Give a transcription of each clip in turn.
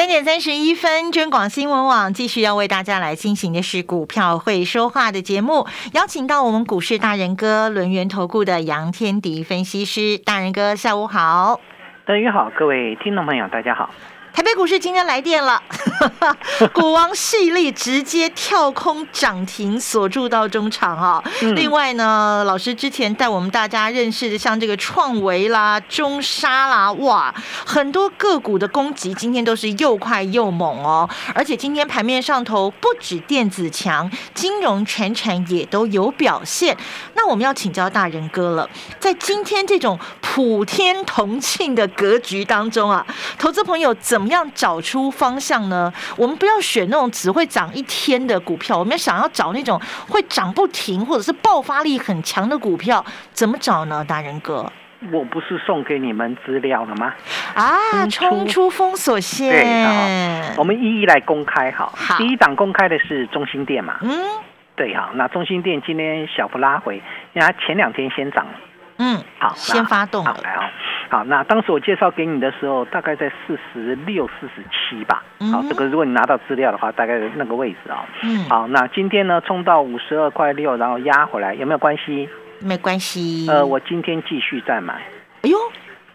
三点三十一分，中广新闻网继续要为大家来进行的是股票会说话的节目，邀请到我们股市大人哥轮源投顾的杨天迪分析师，大人哥下午好，德宇好，各位听众朋友大家好。台北股市今天来电了，股王系列直接跳空涨停锁住到中场啊！另外呢，老师之前带我们大家认识的，像这个创维啦、中沙啦，哇，很多个股的攻击今天都是又快又猛哦！而且今天盘面上头不止电子强，金融全产也都有表现。那我们要请教大人哥了，在今天这种普天同庆的格局当中啊，投资朋友怎？怎么样找出方向呢？我们不要选那种只会涨一天的股票，我们要想要找那种会涨不停或者是爆发力很强的股票，怎么找呢？大人哥，我不是送给你们资料了吗？啊，冲出封锁线，我们一一来公开好。第一档公开的是中心店嘛？嗯，对哈。那中心店今天小幅拉回，因为它前两天先涨。嗯，好，先发动好来啊，好，那当时我介绍给你的时候，大概在四十六、四十七吧。好，这个如果你拿到资料的话，大概那个位置啊。嗯，好，那今天呢，冲到五十二块六，然后压回来，有没有关系？没关系。呃，我今天继续再买。哎呦，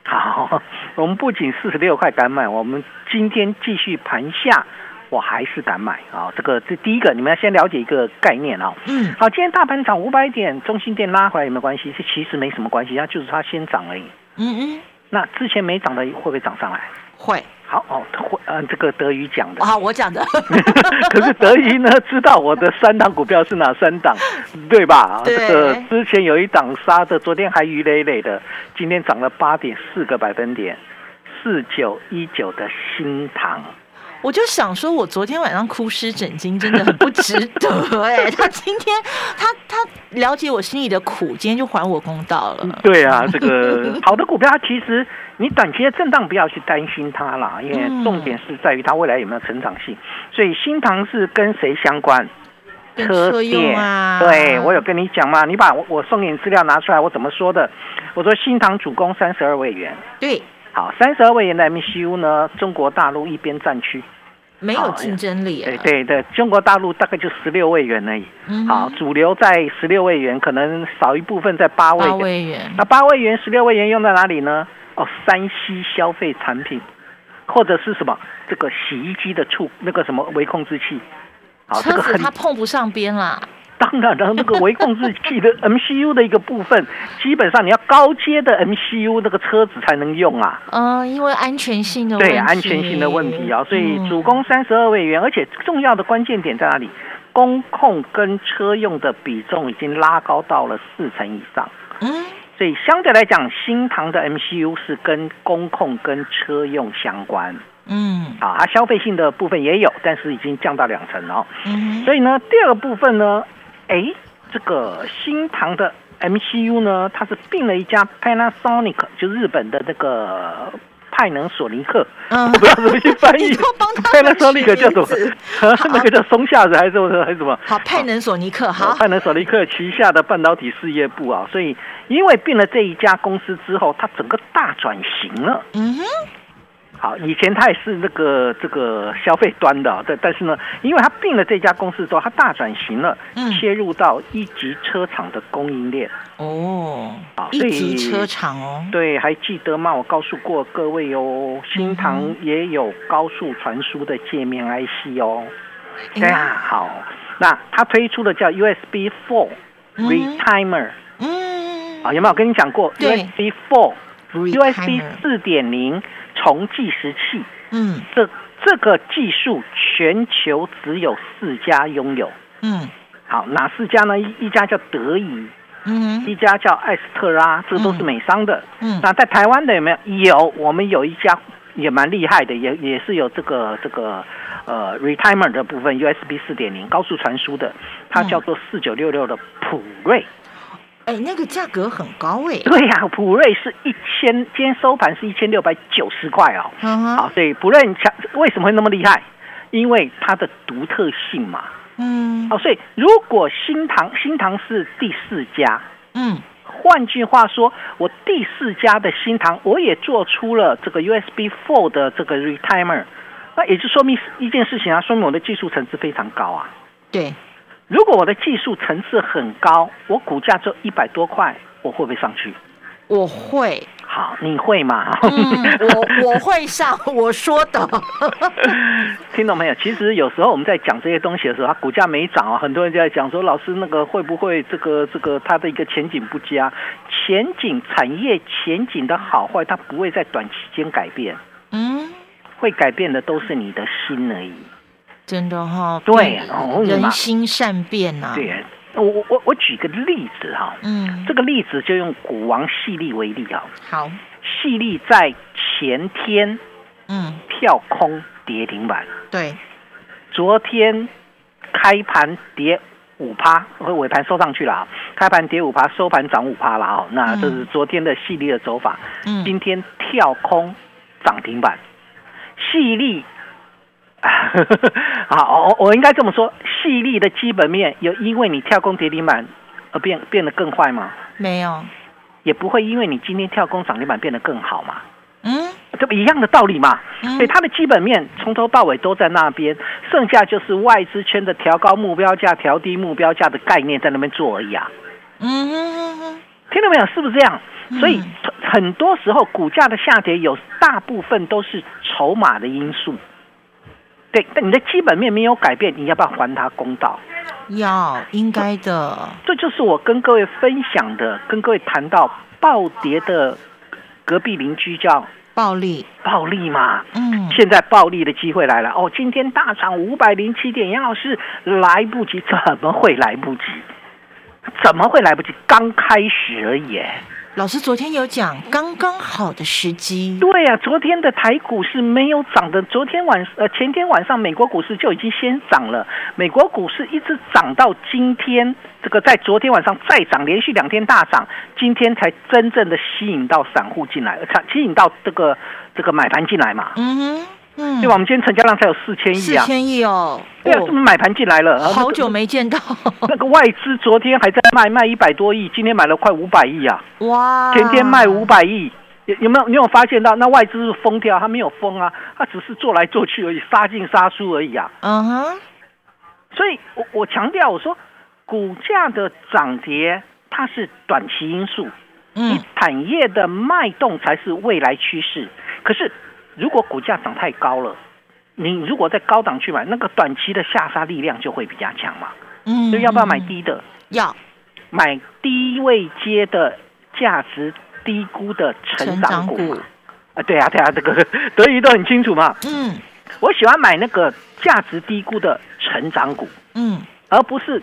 好，我们不仅四十六块敢买，我们今天继续盘下。我还是敢买啊！这个这第一个，你们要先了解一个概念啊。嗯。好，今天大盘涨五百点，中心店拉回来有没有关系？这其实没什么关系，它就是它先涨而已。嗯嗯。那之前没涨的会不会涨上来？会。好哦，会。嗯，这个德语讲的。啊，我讲的。可是德语呢，知道我的三档股票是哪三档，对吧？对。这个之前有一档杀的，昨天还鱼累累的，今天涨了八点四个百分点，四九一九的新塘。我就想说，我昨天晚上哭湿枕巾真的很不值得哎。他今天他他了解我心里的苦，今天就还我公道了。对啊，这个好的股票，它其实你短期的震荡不要去担心它啦，因为重点是在于它未来有没有成长性。所以新塘是跟谁相关？车电啊。对我有跟你讲嘛，你把我送给你资料拿出来，我怎么说的？我说新塘主攻三十二位元。对，好，三十二位元的 MCU 呢，中国大陆一边战区。没有竞争力。对对对，中国大陆大概就十六位元而已。好，主流在十六位元，可能少一部分在八位。八位元。那八位元、十六位元用在哪里呢？哦，山西消费产品，或者是什么这个洗衣机的触那个什么微控制器。好，车子它碰不上边啦。当然了，那个微控制器的 MCU 的一个部分，基本上你要高阶的 MCU 那个车子才能用啊。嗯，因为安全性的对安全性的问题啊，所以主攻三十二位元，而且重要的关键点在哪里？工控跟车用的比重已经拉高到了四成以上。嗯，所以相对来讲，新唐的 MCU 是跟工控跟车用相关。嗯，啊，它消费性的部分也有，但是已经降到两成了。嗯，所以呢，第二个部分呢。哎，这个新唐的 MCU 呢，它是并了一家 Panasonic，就日本的那个派能索尼克。嗯，我不知道怎么去翻译。Panasonic 叫什么？那个叫松下子还是什么？还是什么？好，派能索尼克。好，派能索尼克旗下的半导体事业部啊，所以因为并了这一家公司之后，它整个大转型了。嗯哼。好，以前他也是那个这个消费端的，但但是呢，因为他并了这家公司之后，他大转型了，切入到一级车厂的供应链。哦，啊，一级车厂哦，对，还记得吗？我告诉过各位哦，新唐也有高速传输的界面 IC 哦。对啊，好，那他推出的叫 USB Four Retimer。嗯，啊，有没有跟你讲过 USB Four？USB 四点零。重计时器，嗯，这这个技术全球只有四家拥有，嗯，好，哪四家呢？一一家叫德仪，嗯，一家叫艾斯特拉，这都是美商的，嗯，那在台湾的有没有？有，我们有一家也蛮厉害的，也也是有这个这个呃 retimer 的部分，USB 四点零高速传输的，它叫做四九六六的普瑞。哎，那个价格很高哎。对呀，普瑞是一千，今天收盘是一千六百九十块哦。嗯哼。好，所以普瑞强为什么会那么厉害？因为它的独特性嘛。嗯。哦，所以如果新唐新唐是第四家，嗯，换句话说，我第四家的新唐我也做出了这个 USB Four 的这个 retimer，那也就说明一件事情啊，说明我的技术层次非常高啊。对。如果我的技术层次很高，我股价就一百多块，我会不会上去？我会。好，你会吗？我 我会上，我说的。听懂没有？其实有时候我们在讲这些东西的时候，它股价没涨啊，很多人就在讲说，老师那个会不会这个这个它的一个前景不佳？前景产业前景的好坏，它不会在短期间改变。嗯，会改变的都是你的心而已。真的哈，对，人心善变呐。对，我我我举个例子哈，嗯，这个例子就用股王细粒为例哈。好，细粒在前天，嗯，跳空跌停板。对，昨天开盘跌五趴，尾盘收上去了啊。开盘跌五趴，收盘涨五趴了啊。那这是昨天的细粒的走法。嗯，今天跳空涨停板，细粒。好，我我应该这么说，细粒的基本面有因为你跳空跌停板而变变得更坏吗？没有，也不会因为你今天跳空涨停板变得更好嘛？嗯，这不一样的道理嘛？所以它的基本面从头到尾都在那边，剩下就是外资圈的调高目标价、调低目标价的概念在那边做而已啊。嗯，听到没有？是不是这样？所以很多时候股价的下跌有大部分都是筹码的因素。对，但你的基本面没有改变，你要不要还他公道？要，应该的。这就是我跟各位分享的，跟各位谈到暴跌的隔壁邻居叫暴利，暴利嘛。嗯，现在暴利的机会来了哦！今天大涨五百零七点，杨老师来不及，怎么会来不及？怎么会来不及？刚开始而已。老师昨天有讲刚刚好的时机，对呀，昨天的台股是没有涨的，昨天晚呃前天晚上美国股市就已经先涨了，美国股市一直涨到今天，这个在昨天晚上再涨，连续两天大涨，今天才真正的吸引到散户进来，吸引到这个这个买盘进来嘛。嗯哼。嗯，对吧？我们今天成交量才有四千亿啊，四千亿哦。对啊，这么买盘进来了，好久没见到。那个外资昨天还在卖，卖一百多亿，今天买了快五百亿啊！哇，前天卖五百亿，有有没有？你有发现到那外资是疯掉？他没有疯啊，他只是做来做去而已，杀进杀出而已啊。嗯哼。所以我我强调，我说股价的涨跌它是短期因素，嗯，产业的脉动才是未来趋势。可是。如果股价涨太高了，你如果在高档去买，那个短期的下杀力量就会比较强嘛。嗯，所以要不要买低的？要买低位接的价值低估的成长股啊？对啊，对啊，这个 德语都很清楚嘛。嗯，我喜欢买那个价值低估的成长股。嗯，而不是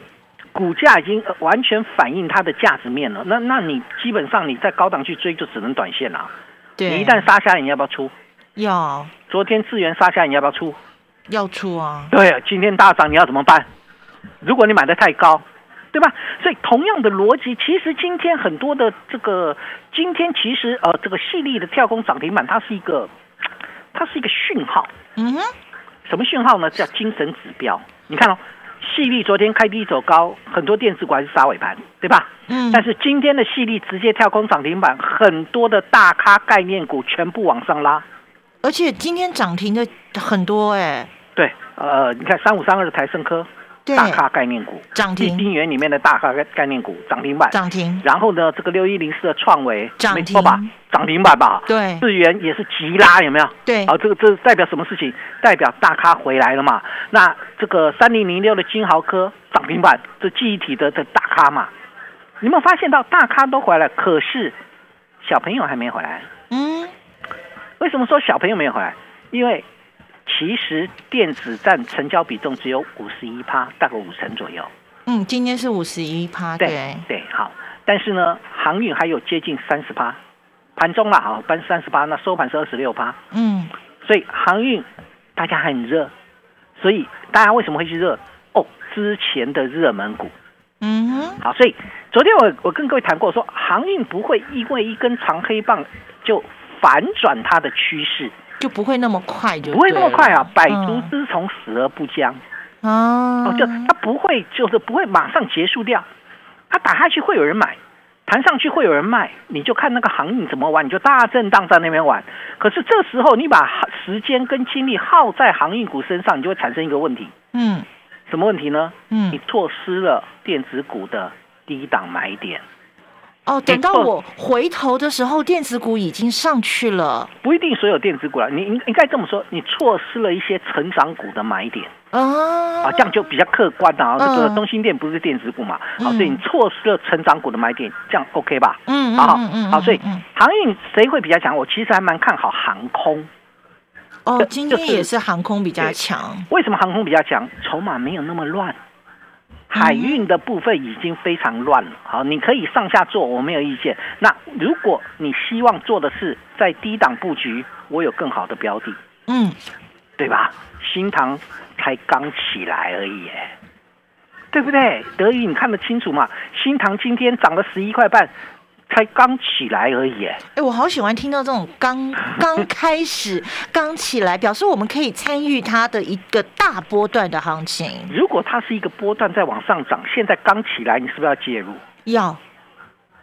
股价已经完全反映它的价值面了。那那你基本上你在高档去追，就只能短线了。对，你一旦杀下，你要不要出？要，昨天资源杀下，你要不要出？要出啊！对，今天大涨，你要怎么办？如果你买的太高，对吧？所以同样的逻辑，其实今天很多的这个，今天其实呃，这个细粒的跳空涨停板，它是一个，它是一个讯号。嗯哼，什么讯号呢？叫精神指标。你看哦。细粒昨天开低走高，很多电子股还是杀尾盘，对吧？嗯。但是今天的细粒直接跳空涨停板，很多的大咖概念股全部往上拉，而且今天涨停的很多哎。对，呃，你看三五三二的台盛科。大咖概念股涨停，金元里面的大咖概念股涨停板涨停，然后呢，这个六一零四的创维涨停吧，涨停板吧，对，智元也是急拉，有没有？对，好，这个这代表什么事情？代表大咖回来了嘛？那这个三零零六的金豪科涨停板，这记忆体的这大咖嘛？你有没有发现到大咖都回来，可是小朋友还没回来？嗯，为什么说小朋友没有回来？因为。其实电子占成交比重只有五十一趴，大概五成左右。嗯，今天是五十一趴，对对，好。但是呢，航运还有接近三十趴，盘中啦，好，搬三十八，那收盘是二十六趴。嗯，所以航运大家很热，所以大家为什么会去热？哦，之前的热门股。嗯哼。好，所以昨天我我跟各位谈过，说航运不会因为一根长黑棒就反转它的趋势，就不会那么快，就不会那么快啊！百足之虫，死而不僵。哦，就它不会，就是不会马上结束掉。它打下去会有人买，弹上去会有人卖，你就看那个行运怎么玩，你就大震荡在那边玩。可是这时候你把时间跟精力耗在航运股身上，你就会产生一个问题。嗯，什么问题呢？嗯，你错失了电子股的低档买点。哦，等到我回头的时候，电子股已经上去了。不一定所有电子股了，你应应该这么说，你错失了一些成长股的买点。哦，啊，这样就比较客观啊。这个中心店不是电子股嘛？好，所以你错失了成长股的买点，这样 OK 吧？嗯好，好，所以航运谁会比较强？我其实还蛮看好航空。哦，今天也是航空比较强。为什么航空比较强？筹码没有那么乱。海运的部分已经非常乱了，好，你可以上下做，我没有意见。那如果你希望做的是在低档布局，我有更好的标的，嗯，对吧？新塘才刚起来而已，对不对？德宇，你看得清楚吗？新塘今天涨了十一块半。才刚起来而已，哎，我好喜欢听到这种刚 刚开始、刚起来，表示我们可以参与它的一个大波段的行情。如果它是一个波段在往上涨，现在刚起来，你是不是要介入？要，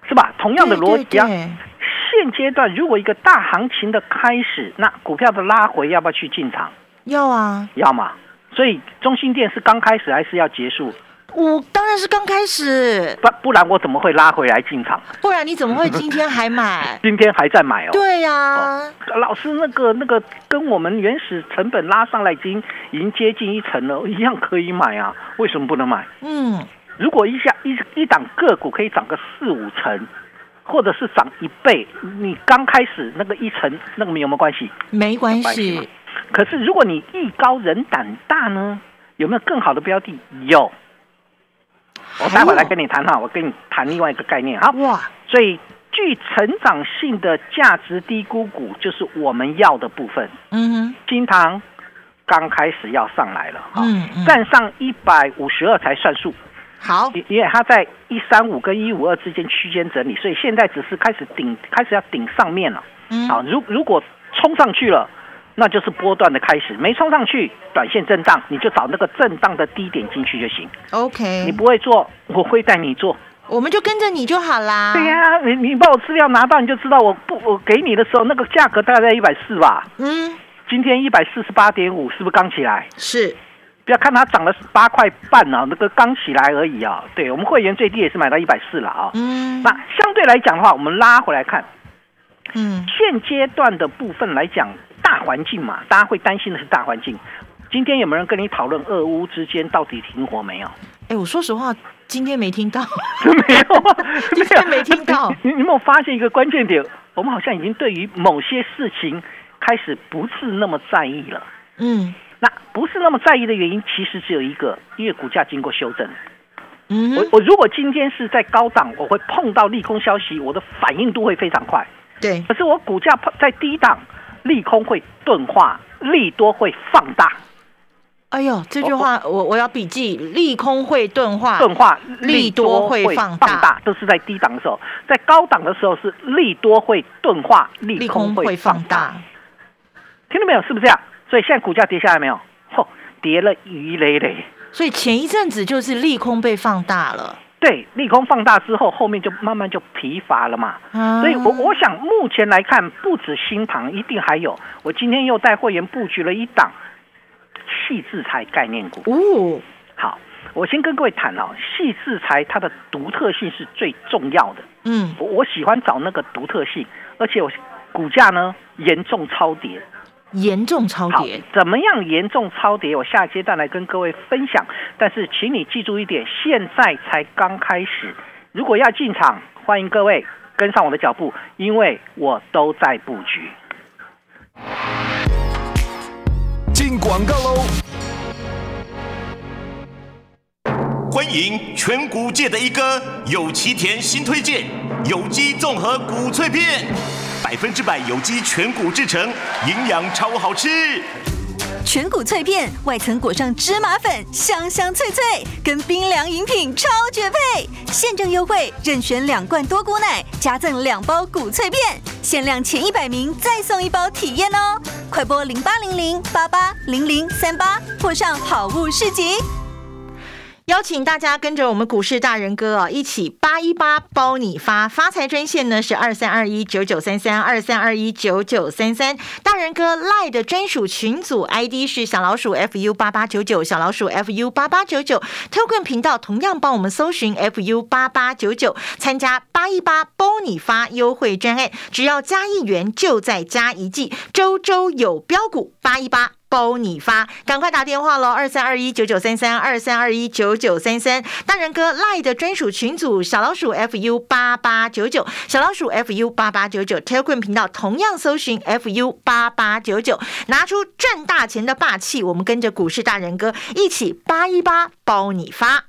是吧？同样的逻辑，现阶段如果一个大行情的开始，那股票的拉回要不要去进场？要啊，要嘛。所以中心店是刚开始还是要结束？我当然是刚开始，不不然我怎么会拉回来进场？不然你怎么会今天还买？今天还在买哦。对呀，老师那个那个跟我们原始成本拉上来已经已经接近一层了，一样可以买啊，为什么不能买？嗯，如果一下一一档个股可以涨个四五成，或者是涨一倍，你刚开始那个一层那个没有没有关系？没关系。可是如果你艺高人胆大呢，有没有更好的标的？有。我待会来跟你谈哈，我跟你谈另外一个概念哈。哇，所以具成长性的价值低估股就是我们要的部分。嗯哼，金堂刚开始要上来了哈，站上一百五十二才算数。好，因为它在一三五跟一五二之间区间整理，所以现在只是开始顶，开始要顶上面了。嗯，好，如如果冲上去了。那就是波段的开始，没冲上去，短线震荡，你就找那个震荡的低点进去就行。OK，你不会做，我会带你做，我们就跟着你就好啦。对呀，你你把我资料拿到，你就知道我不我给你的时候那个价格大概在一百四吧。嗯，今天一百四十八点五，是不是刚起来？是，不要看它涨了八块半啊，那个刚起来而已啊。对我们会员最低也是买到一百四了啊。嗯，那相对来讲的话，我们拉回来看，嗯，现阶段的部分来讲。大环境嘛，大家会担心的是大环境。今天有没有人跟你讨论俄乌之间到底停火没有？哎，我说实话，今天没听到，没有，今天没听到。你有没有发现一个关键点？我们好像已经对于某些事情开始不是那么在意了。嗯，那不是那么在意的原因，其实只有一个，因为股价经过修正。嗯，我我如果今天是在高档，我会碰到利空消息，我的反应度会非常快。对，可是我股价碰在低档。利空会钝化，利多会放大。哎呦，这句话我我要笔记：利空会钝化，钝化利多会放大，都是在低档的时候，在高档的时候是利多会钝化，利空会放大。听到没有？是不是这样？所以现在股价跌下来没有？嚯，跌了鱼累累。所以前一阵子就是利空被放大了。对，利空放大之后，后面就慢慢就疲乏了嘛。所以，我我想目前来看，不止新塘，一定还有。我今天又带会员布局了一档细制材概念股。哦，好，我先跟各位谈哦，细制材它的独特性是最重要的。嗯，我我喜欢找那个独特性，而且我股价呢严重超跌。严重超跌，怎么样？严重超跌，我下阶段来跟各位分享。但是，请你记住一点，现在才刚开始。如果要进场，欢迎各位跟上我的脚步，因为我都在布局。进广告喽！欢迎全股界的一哥有奇田新推荐有机综合谷脆片。百分之百有机全谷制成，营养超好吃。全谷脆片，外层裹上芝麻粉，香香脆脆，跟冰凉饮品超绝配。现正优惠，任选两罐多谷奶，加赠两包谷脆片，限量前一百名再送一包体验哦！快拨零八零零八八零零三八，或上好物市集。邀请大家跟着我们股市大人哥啊，一起八一八包你发发财专线呢是二三二一九九三三二三二一九九三三，大人哥赖的专属群组 ID 是小老鼠 fu 八八九九小老鼠 fu 八八九九，Telegram 频道同样帮我们搜寻 fu 八八九九，参加八一八包你发优惠专案，只要加一元就再加一季，周周有标股八一八。包你发，赶快打电话喽！二三二一九九三三，二三二一九九三三。大人哥 Lie 的专属群组，小老鼠 fu 八八九九，小老鼠 fu 八八九九，Telegram 频道同样搜寻 fu 八八九九，拿出赚大钱的霸气，我们跟着股市大人哥一起八一八包你发。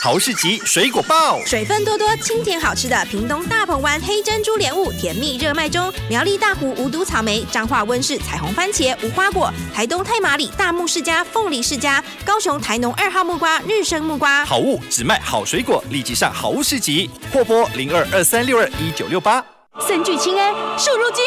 豪士集水果报，水分多多、清甜好吃的屏东大鹏湾黑珍珠莲雾，甜蜜热卖中；苗栗大湖无毒草莓，彰化温室彩虹番茄、无花果，台东太麻里大木世家凤梨世家，高雄台农二号木瓜日生木瓜。好物只卖好水果，立即上好物市集，货拨零二二三六二一九六八。三聚氰胺、瘦肉精、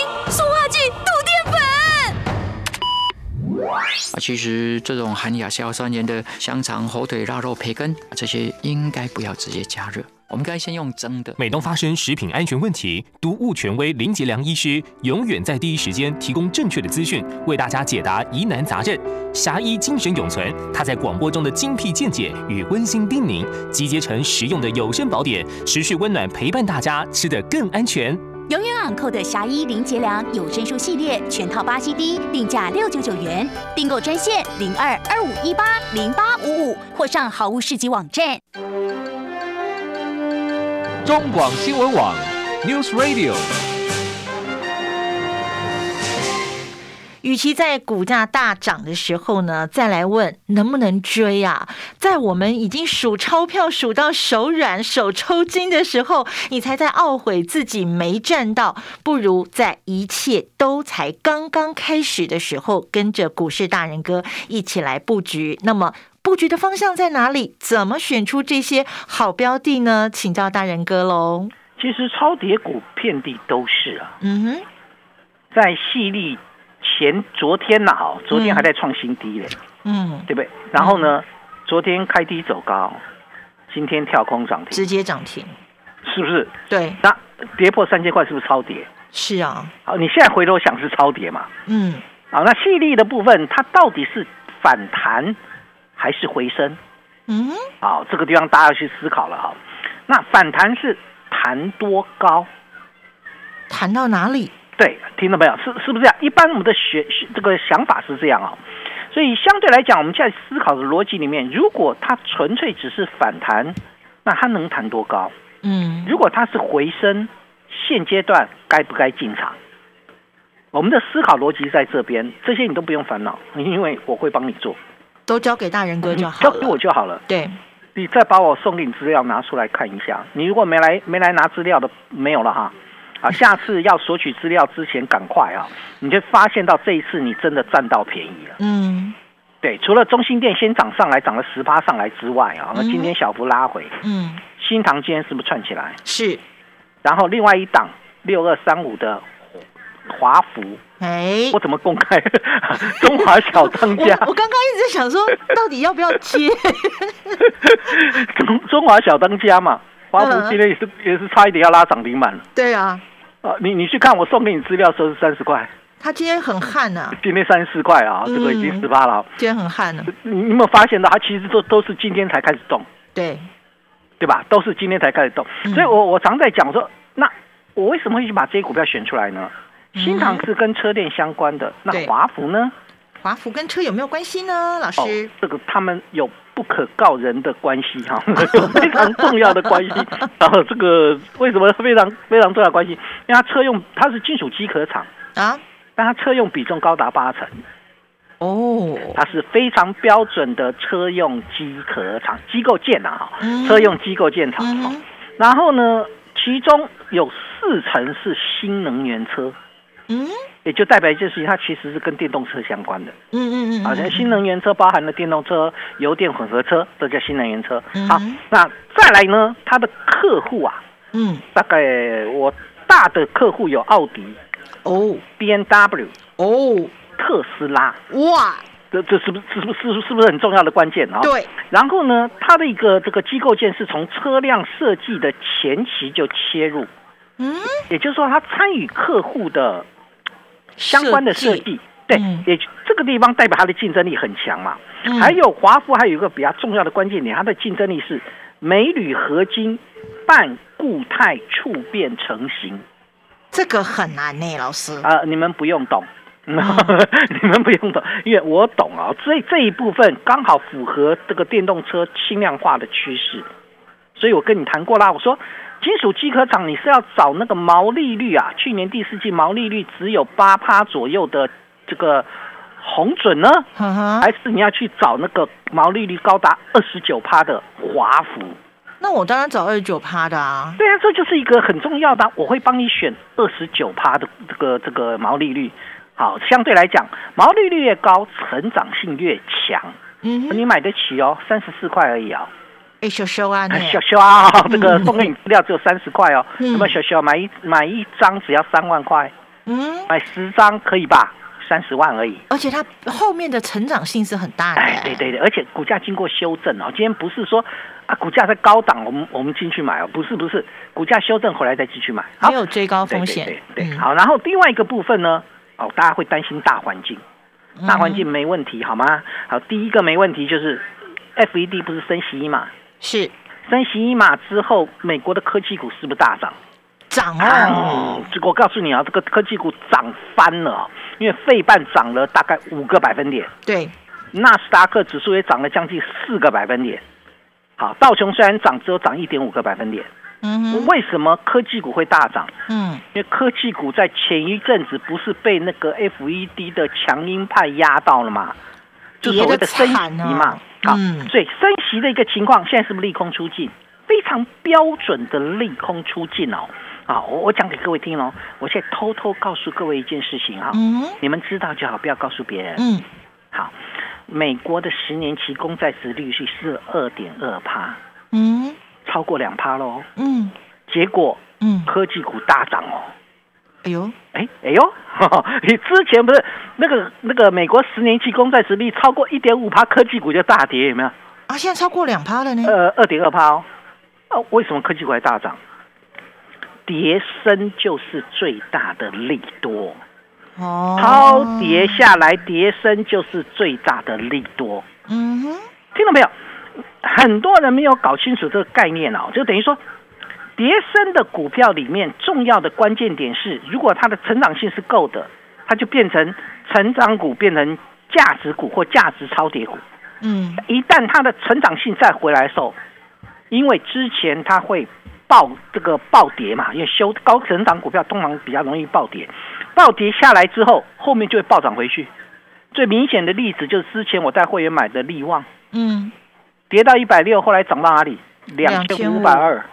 其实这种含亚硝酸盐的香肠、火腿、腊肉、培根，这些应该不要直接加热，我们该先用蒸的。每当发生食品安全问题，毒物权威林杰良医师永远在第一时间提供正确的资讯，为大家解答疑难杂症。侠医精神永存，他在广播中的精辟见解与温馨叮咛，集结成实用的有声宝典，持续温暖陪伴大家，吃得更安全。永远昂扣的侠医林杰良有声书系列全套八 CD，定价六九九元，订购专线零二二五一八零八五五，或上好物市集网站。中广新闻网，News Radio。与其在股价大涨的时候呢，再来问能不能追啊？在我们已经数钞票数到手软、手抽筋的时候，你才在懊悔自己没赚到，不如在一切都才刚刚开始的时候，跟着股市大人哥一起来布局。那么布局的方向在哪里？怎么选出这些好标的呢？请教大人哥喽。其实超跌股遍地都是啊。嗯哼，在细粒。前昨天呐，哈，昨天还在创新低嘞，嗯，对不对？然后呢，昨天开低走高，今天跳空涨停，直接涨停，是不是？对，那跌破三千块是不是超跌？是啊，好，你现在回头想是超跌嘛？嗯，好，那细粒的部分它到底是反弹还是回升？嗯，好，这个地方大家要去思考了哈。那反弹是弹多高？弹到哪里？对，听到没有？是是不是这样？一般我们的学这个想法是这样啊，所以相对来讲，我们现在思考的逻辑里面，如果它纯粹只是反弹，那它能弹多高？嗯，如果它是回升，现阶段该不该进场？我们的思考逻辑在这边，这些你都不用烦恼，因为我会帮你做，都交给大人哥就好交给我就好了。对，你再把我送给你资料拿出来看一下，你如果没来没来拿资料的，没有了哈。啊，下次要索取资料之前赶快啊！你就发现到这一次你真的占到便宜了。嗯，对，除了中心店先涨上来，涨了十八上来之外啊，那今天小幅拉回。嗯，新塘今天是不是串起来？是。然后另外一档六二三五的华福，哎，我怎么公开？中华小当家。我刚刚一直在想说，到底要不要接？中中华小当家嘛。华福今天也是也是差一点要拉涨停板了。对啊，啊，你你去看我送给你资料时候是三十块，他今天很旱呐。今天三十四块啊，这个已经十八了。今天很旱呢。你你有没有发现到，他其实都都是今天才开始动？对，对吧？都是今天才开始动。所以我我常在讲说，那我为什么会去把这些股票选出来呢？新唐是跟车电相关的，那华孚呢？华孚跟车有没有关系呢？老师，这个他们有不可告人的关系哈，有非常重要的关系。然 后这个为什么非常非常重要关系？因为它车用它是金属机壳厂啊，但它车用比重高达八成。哦，它是非常标准的车用机壳厂机构件呐哈，车用机构件厂。然后呢，其中有四成是新能源车。嗯，也就代表一件事情，它其实是跟电动车相关的。嗯嗯嗯，好像新能源车包含了电动车、油电混合车，都叫新能源车。好，那再来呢，它的客户啊，嗯，大概我大的客户有奥迪，哦，B N W，哦，特斯拉，哇，这这是不是是不是是不是很重要的关键啊？对。然后呢，它的一个这个机构件是从车辆设计的前期就切入，嗯，也就是说，它参与客户的。相关的设计，对，也这个地方代表它的竞争力很强嘛。还有华孚还有一个比较重要的关键点，它的竞争力是镁铝合金半固态触变成型。这个很难呢，老师。啊，你们不用懂，你们不用懂，因为我懂啊。所以这一部分刚好符合这个电动车轻量化的趋势，所以我跟你谈过啦，我说。金属机壳厂，你是要找那个毛利率啊？去年第四季毛利率只有八趴左右的这个红准呢，还是你要去找那个毛利率高达二十九趴的华孚？那我当然找二十九趴的啊。对啊，这就是一个很重要的，我会帮你选二十九趴的这个这个毛利率。好，相对来讲，毛利率越高，成长性越强。嗯，你买得起哦，三十四块而已啊。哎，小小啊，小小啊，这个送给你资料只有三十块哦。那么小小买一买一张只要三万块，嗯，买十张可以吧？三十万而已。而且它后面的成长性是很大的。哎，对对对，而且股价经过修正哦。今天不是说啊，股价在高档，我们我们进去买哦，不是不是，股价修正回来再继续买，没有追高风险。对对，好。然后另外一个部分呢，哦，大家会担心大环境，大环境没问题好吗？好，第一个没问题就是 FED 不是升息嘛？是升息一码之后，美国的科技股是不是大涨？涨啊！这个我告诉你啊，这个科技股涨翻了，因为费半涨了大概五个百分点，对，纳斯达克指数也涨了将近四个百分点。好，道琼虽然涨，只有涨一点五个百分点。嗯，为什么科技股会大涨？嗯，因为科技股在前一阵子不是被那个 FED 的强鹰派压到了吗？就所谓的升息嘛。好，所以升息的一个情况，现在是不是利空出尽？非常标准的利空出尽哦。好，我我讲给各位听哦。我现在偷偷告诉各位一件事情啊，你们知道就好，不要告诉别人。嗯，好，美国的十年期公债值率是是二点二趴，嗯，超过两趴喽。嗯，结果，嗯，科技股大涨哦。哎呦，哎，哎呦，你之前不是那个那个美国十年期公债殖率超过一点五趴，科技股就大跌，有没有？啊，现在超过两趴了呢。呃，二点二趴哦。哦，为什么科技股还大涨？跌升就是最大的利多。哦。超跌下来，跌升就是最大的利多。嗯哼。听到没有？很多人没有搞清楚这个概念哦，就等于说。叠升的股票里面，重要的关键点是，如果它的成长性是够的，它就变成成长股，变成价值股或价值超跌股。嗯，一旦它的成长性再回来的时候，因为之前它会暴这个暴跌嘛，因为修高成长股票通常比较容易暴跌，暴跌下来之后，后面就会暴涨回去。最明显的例子就是之前我带会员买的利旺，嗯，跌到一百六，后来涨到哪里？两千五百二。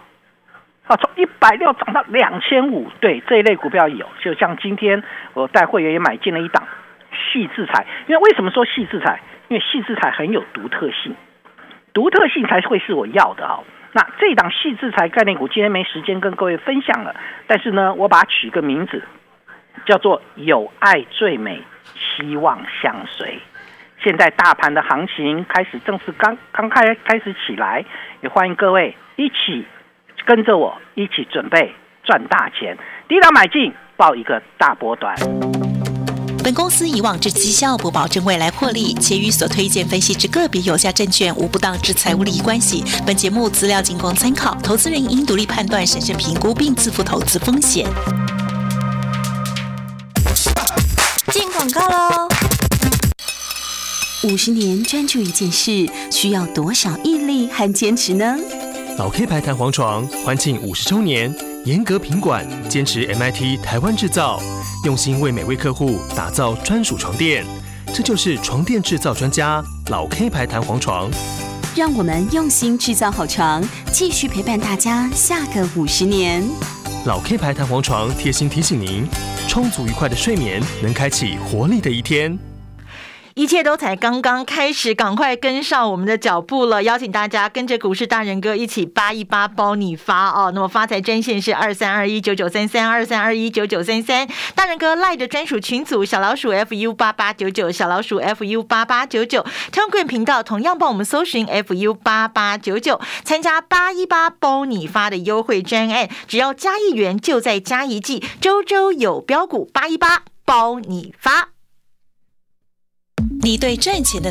啊，从一百六涨到两千五，对这一类股票有，就像今天我带会员也买进了一档细制裁，因为为什么说细制材？因为细制材很有独特性，独特性才会是我要的啊。那这档细制材概念股今天没时间跟各位分享了，但是呢，我把它取个名字，叫做有爱最美，希望相随。现在大盘的行情开始正式刚刚开开始起来，也欢迎各位一起。跟着我一起准备赚大钱，低档买进，报一个大波段。本公司以往之绩效不保证未来获利，且与所推荐分析之个别有价证券无不当之财务利益关系。本节目资料仅供参考，投资人应独立判断、审慎评估并自负投资风险。进广告喽！五十年专注一件事，需要多少毅力和坚持呢？老 K 牌弹簧床欢庆五十周年，严格品管，坚持 MIT 台湾制造，用心为每位客户打造专属床垫。这就是床垫制造专家老 K 牌弹簧床。让我们用心制造好床，继续陪伴大家下个五十年。老 K 牌弹簧床贴心提醒您：充足愉快的睡眠，能开启活力的一天。一切都才刚刚开始，赶快跟上我们的脚步了！邀请大家跟着股市大人哥一起八一八包你发哦。那么发财专线是二三二一九九三三二三二一九九三三，大人哥赖的专属群组小老鼠 fu 八八九九小老鼠 fu 八八九九通讯频道同样帮我们搜寻 fu 八八九九，参加八一八包你发的优惠专案，只要加一元就在加一季，周周有标股八一八包你发。你对赚钱的